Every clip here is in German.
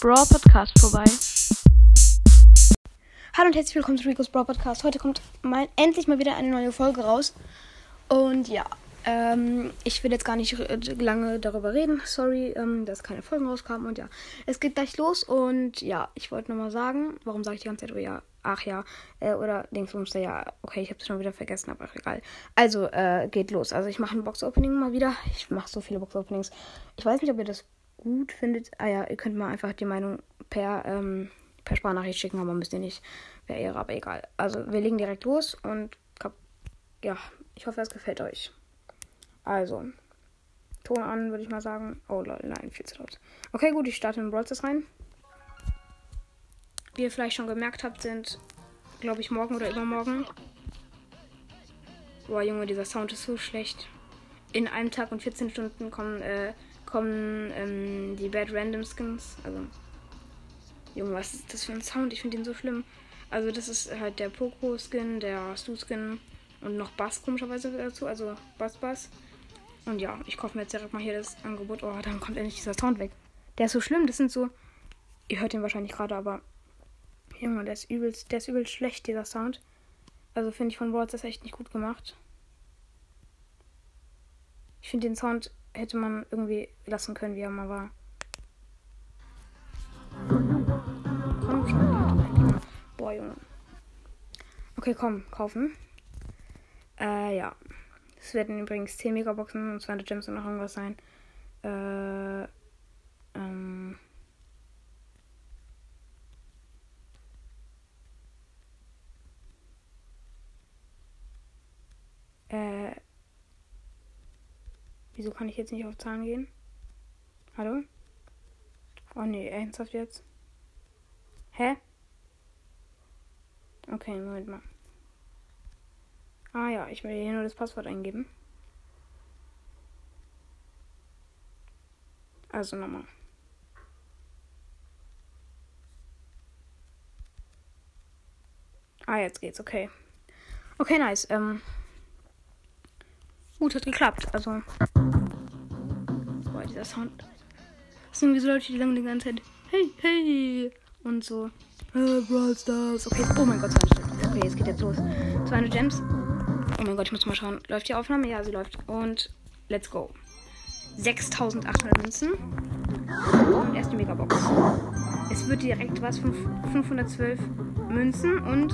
Brawl Podcast vorbei. Hallo und herzlich willkommen zu Rico's Brawl Podcast. Heute kommt mal, endlich mal wieder eine neue Folge raus. Und ja, ähm, ich will jetzt gar nicht lange darüber reden. Sorry, ähm, dass keine Folgen rauskamen. Und ja, es geht gleich los. Und ja, ich wollte nochmal sagen, warum sage ich die ganze Zeit, oh ja, ach ja, äh, oder Dingsbumster, ja, okay, ich habe es schon wieder vergessen, aber egal. Also, äh, geht los. Also, ich mache ein Box-Opening mal wieder. Ich mache so viele Box-Openings. Ich weiß nicht, ob ihr das gut findet. Ah ja, ihr könnt mal einfach die Meinung per, ähm, per Sparnachricht schicken, aber müsst ihr nicht. Wäre Ehre, aber egal. Also, wir legen direkt los und ja, ich hoffe, es gefällt euch. Also, Ton an, würde ich mal sagen. Oh lol, nein, viel zu laut. Okay, gut, ich starte in Brawl rein. Wie ihr vielleicht schon gemerkt habt, sind, glaube ich, morgen oder übermorgen. Boah, Junge, dieser Sound ist so schlecht. In einem Tag und 14 Stunden kommen, äh, kommen ähm, die Bad Random Skins. Also, Junge, was ist das für ein Sound? Ich finde den so schlimm. Also, das ist halt der Poco-Skin, der Stu-Skin und noch Bass komischerweise dazu. Also, Bass Bass. Und ja, ich kaufe mir jetzt direkt mal hier das Angebot. Oh, dann kommt endlich dieser Sound weg. Der ist so schlimm. Das sind so. Ihr hört den wahrscheinlich gerade, aber Junge, der ist übelst, der ist übelst schlecht, dieser Sound. Also finde ich von Words das echt nicht gut gemacht. Ich finde den Sound hätte man irgendwie lassen können, wie er mal war. Komm schon, Boah, Junge. Okay, komm, kaufen. Äh, ja. Es werden übrigens 10 Megaboxen und 200 Gems und noch irgendwas sein. Äh, ähm. Äh. Wieso kann ich jetzt nicht auf Zahlen gehen? Hallo? Oh nee, ernsthaft jetzt? Hä? Okay, Moment mal. Ah ja, ich will hier nur das Passwort eingeben. Also nochmal. Ah, jetzt geht's, okay. Okay, nice. Ähm, Gut, hat geklappt. Also. Boah, dieser Sound. Das sind wie so Leute, die lange die ganze Zeit. Hey, hey. Und so. Äh, Brawl Stars. Okay, oh mein Gott, 200 Gems. Okay, es geht jetzt los. 200 Gems. Oh mein Gott, ich muss mal schauen. Läuft die Aufnahme? Ja, sie läuft. Und let's go. 6800 Münzen. Und erste Megabox. Es wird direkt was von 512 Münzen und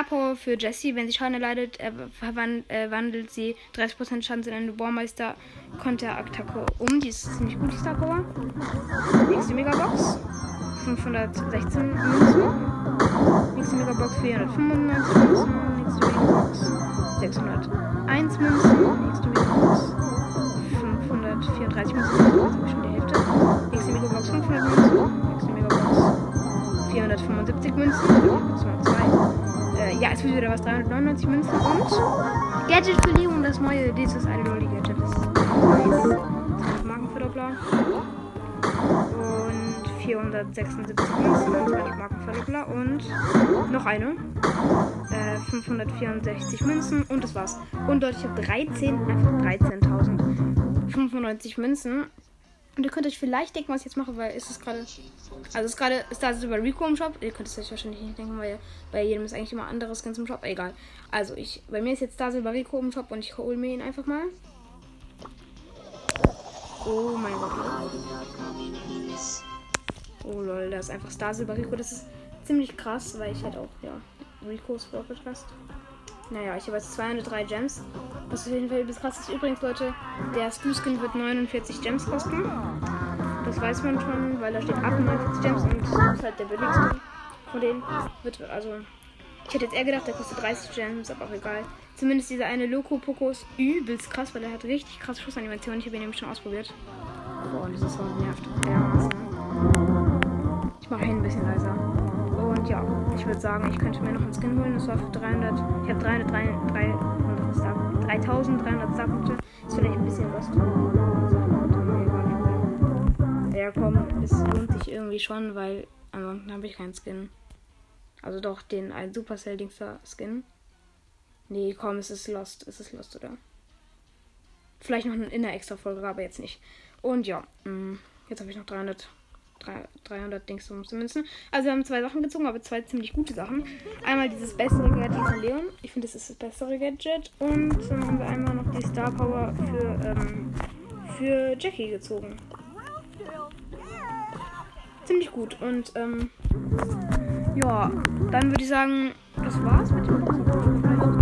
Star Power für Jessie. Wenn sie Schaden erleidet, äh, verwandelt sie 30% Schaden in eine Bohrmeister Konterattacke um. Die ist ziemlich gut, die Star Power. Nächste Megabox. 516 Münzen. Nächste Megabox 495 Münzen. Nächste Megabox 601 Münzen. Nächste Megabox 534 Münzen. Das ist schon die Hälfte. Nächste Megabox 500 Münzen. Nächste Megabox 475 Münzen. 202 ja, es wird wieder was 399 Münzen und Gadget für Leon, das neue, dieses eine Lolli Gadget ist nice. Markenverdoppler. Und 476 Münzen, 200 Markenverdoppler und noch eine. Äh, 564 Münzen und das war's. Und dort, ich habe 13, einfach 13.095 Münzen. Und ihr könnt euch vielleicht denken, was ich jetzt mache, weil ist es gerade. Also ist gerade. Ist da über Rico im Shop. Ihr könnt es euch wahrscheinlich nicht denken, weil bei jedem ist eigentlich immer anderes ganz im Shop. Egal. Also ich. Bei mir ist jetzt da über Rico im Shop und ich hole mir ihn einfach mal. Oh mein Gott. Oh lol, da ist einfach Star Silber Rico. Das ist ziemlich krass, weil ich halt auch, ja, Ricos Podcast. Naja, ich habe jetzt 203 Gems. Was auf jeden Fall übelst krass ist. Übrigens, Leute, der Stu-Skin wird 49 Gems kosten. Das weiß man schon, weil da steht 48 Gems und das ist halt der billigste von denen. Wird, also, ich hätte jetzt eher gedacht, der kostet 30 Gems, aber auch egal. Zumindest dieser eine Loco Poco ist übelst krass, weil er hat richtig krasse Schussanimationen. Ich habe ihn nämlich schon ausprobiert. Boah, und dieses Sound nervt. Ja, ich mache ihn ein bisschen leiser. Ja, ich würde sagen, ich könnte mir noch einen Skin holen. Das war für 300. Ich habe 300, 300, 300 Star, 3300 Starpunkte. Ist vielleicht ein bisschen was. Ja, komm, es lohnt sich irgendwie schon, weil ansonsten habe ich keinen Skin. Also doch den ein Supercell Dingster Skin. Nee, komm, es ist Lost. Es ist Lost, oder? Vielleicht noch eine Inner extra Folge, aber jetzt nicht. Und ja, mm, jetzt habe ich noch 300 300 Dings Münzen. Also wir haben zwei Sachen gezogen, aber zwei ziemlich gute Sachen. Einmal dieses bessere Gadget von Leon. Ich finde, das ist das bessere Gadget. Und dann haben wir einmal noch die Star Power für, ähm, für Jackie gezogen. Ziemlich gut. Und ähm, ja, dann würde ich sagen, das war's mit dem Boxen.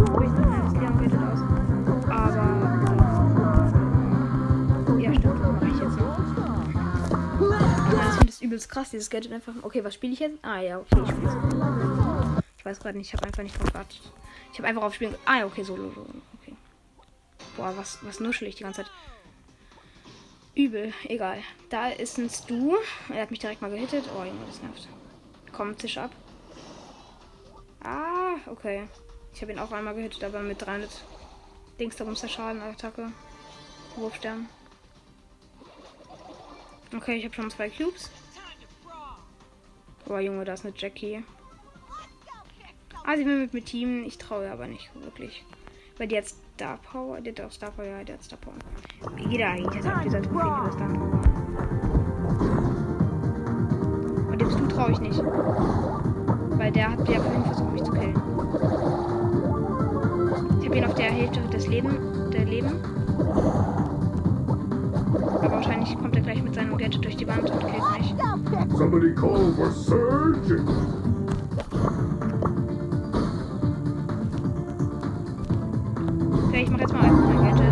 Übelst krass, dieses Gadget einfach. Okay, was spiele ich jetzt? Ah ja, okay, ich spiele. Ich weiß gerade nicht, ich habe einfach nicht drauf gewartet. Ich habe einfach auf Spielen. Ah ja, okay, solo. So, okay. Boah, was, was nuschel ich die ganze Zeit. Übel, egal. Da ist ein Stu. Er hat mich direkt mal gehittet. Oh, Junge, das nervt. Komm, Tisch ab. Ah, okay. Ich habe ihn auch einmal gehittet, aber mit 300 Dings darum ist der Schaden, Attacke. Wurfstern. Okay, ich habe schon zwei Cubes. Oh Junge, da ist eine Jackie. Ah, sie will mit mir Team. Ich traue aber nicht wirklich. Weil die hat Star Power. Die hat auch Star Power. Ja, die hat Star Power. Wie geht er eigentlich? Jetzt hat dieser Trophäe über Star Power. Und dem Stu traue ich nicht. Weil der hat ja vorhin versucht, mich zu killen. Ich habe ihn auf der Hälfte des Leben, der Leben. Aber wahrscheinlich kommt er gleich mit seinem Gadget durch die Wand und killt mich. Somebody call for surgeon. Okay, ich mache jetzt mal einfach mein Gadget.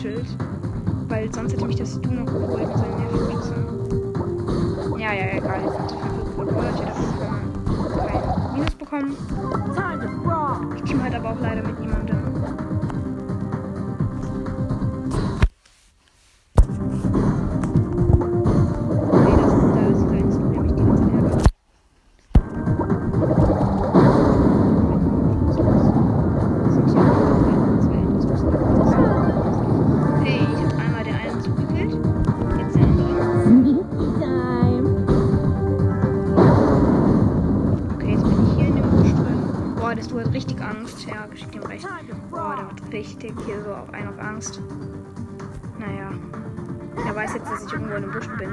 Schutzschild. Weil sonst hätte mich das Du noch geholt mit seinen Nervenschützen. Ja, ja, egal. Jetzt hat 500 Gold. Ich hätte auf jeden Fall mal kein Minus bekommen. Ich team halt aber auch leider mit niemandem. Richtig hier so auf einen auf Angst. Naja. Er weiß jetzt, dass ich irgendwo in dem Busch bin.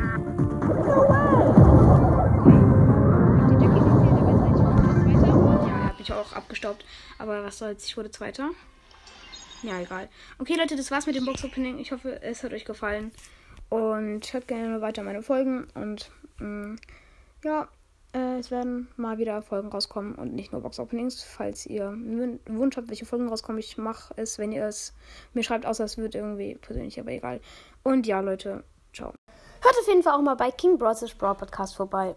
Ja, er hat auch abgestaubt. Aber was soll's, ich wurde Zweiter. Ja, egal. Okay, Leute, das war's mit dem Box-Opening. Ich hoffe, es hat euch gefallen. Und hört gerne weiter meine Folgen. Und mh, ja, äh, es werden mal wieder Folgen rauskommen und nicht nur Box-Openings. Falls ihr einen Wunsch habt, welche Folgen rauskommen, ich mache es, wenn ihr es mir schreibt, außer es wird irgendwie persönlich, aber egal. Und ja, Leute, ciao. Hört auf jeden Fall auch mal bei King Bros. Brawl Podcast vorbei.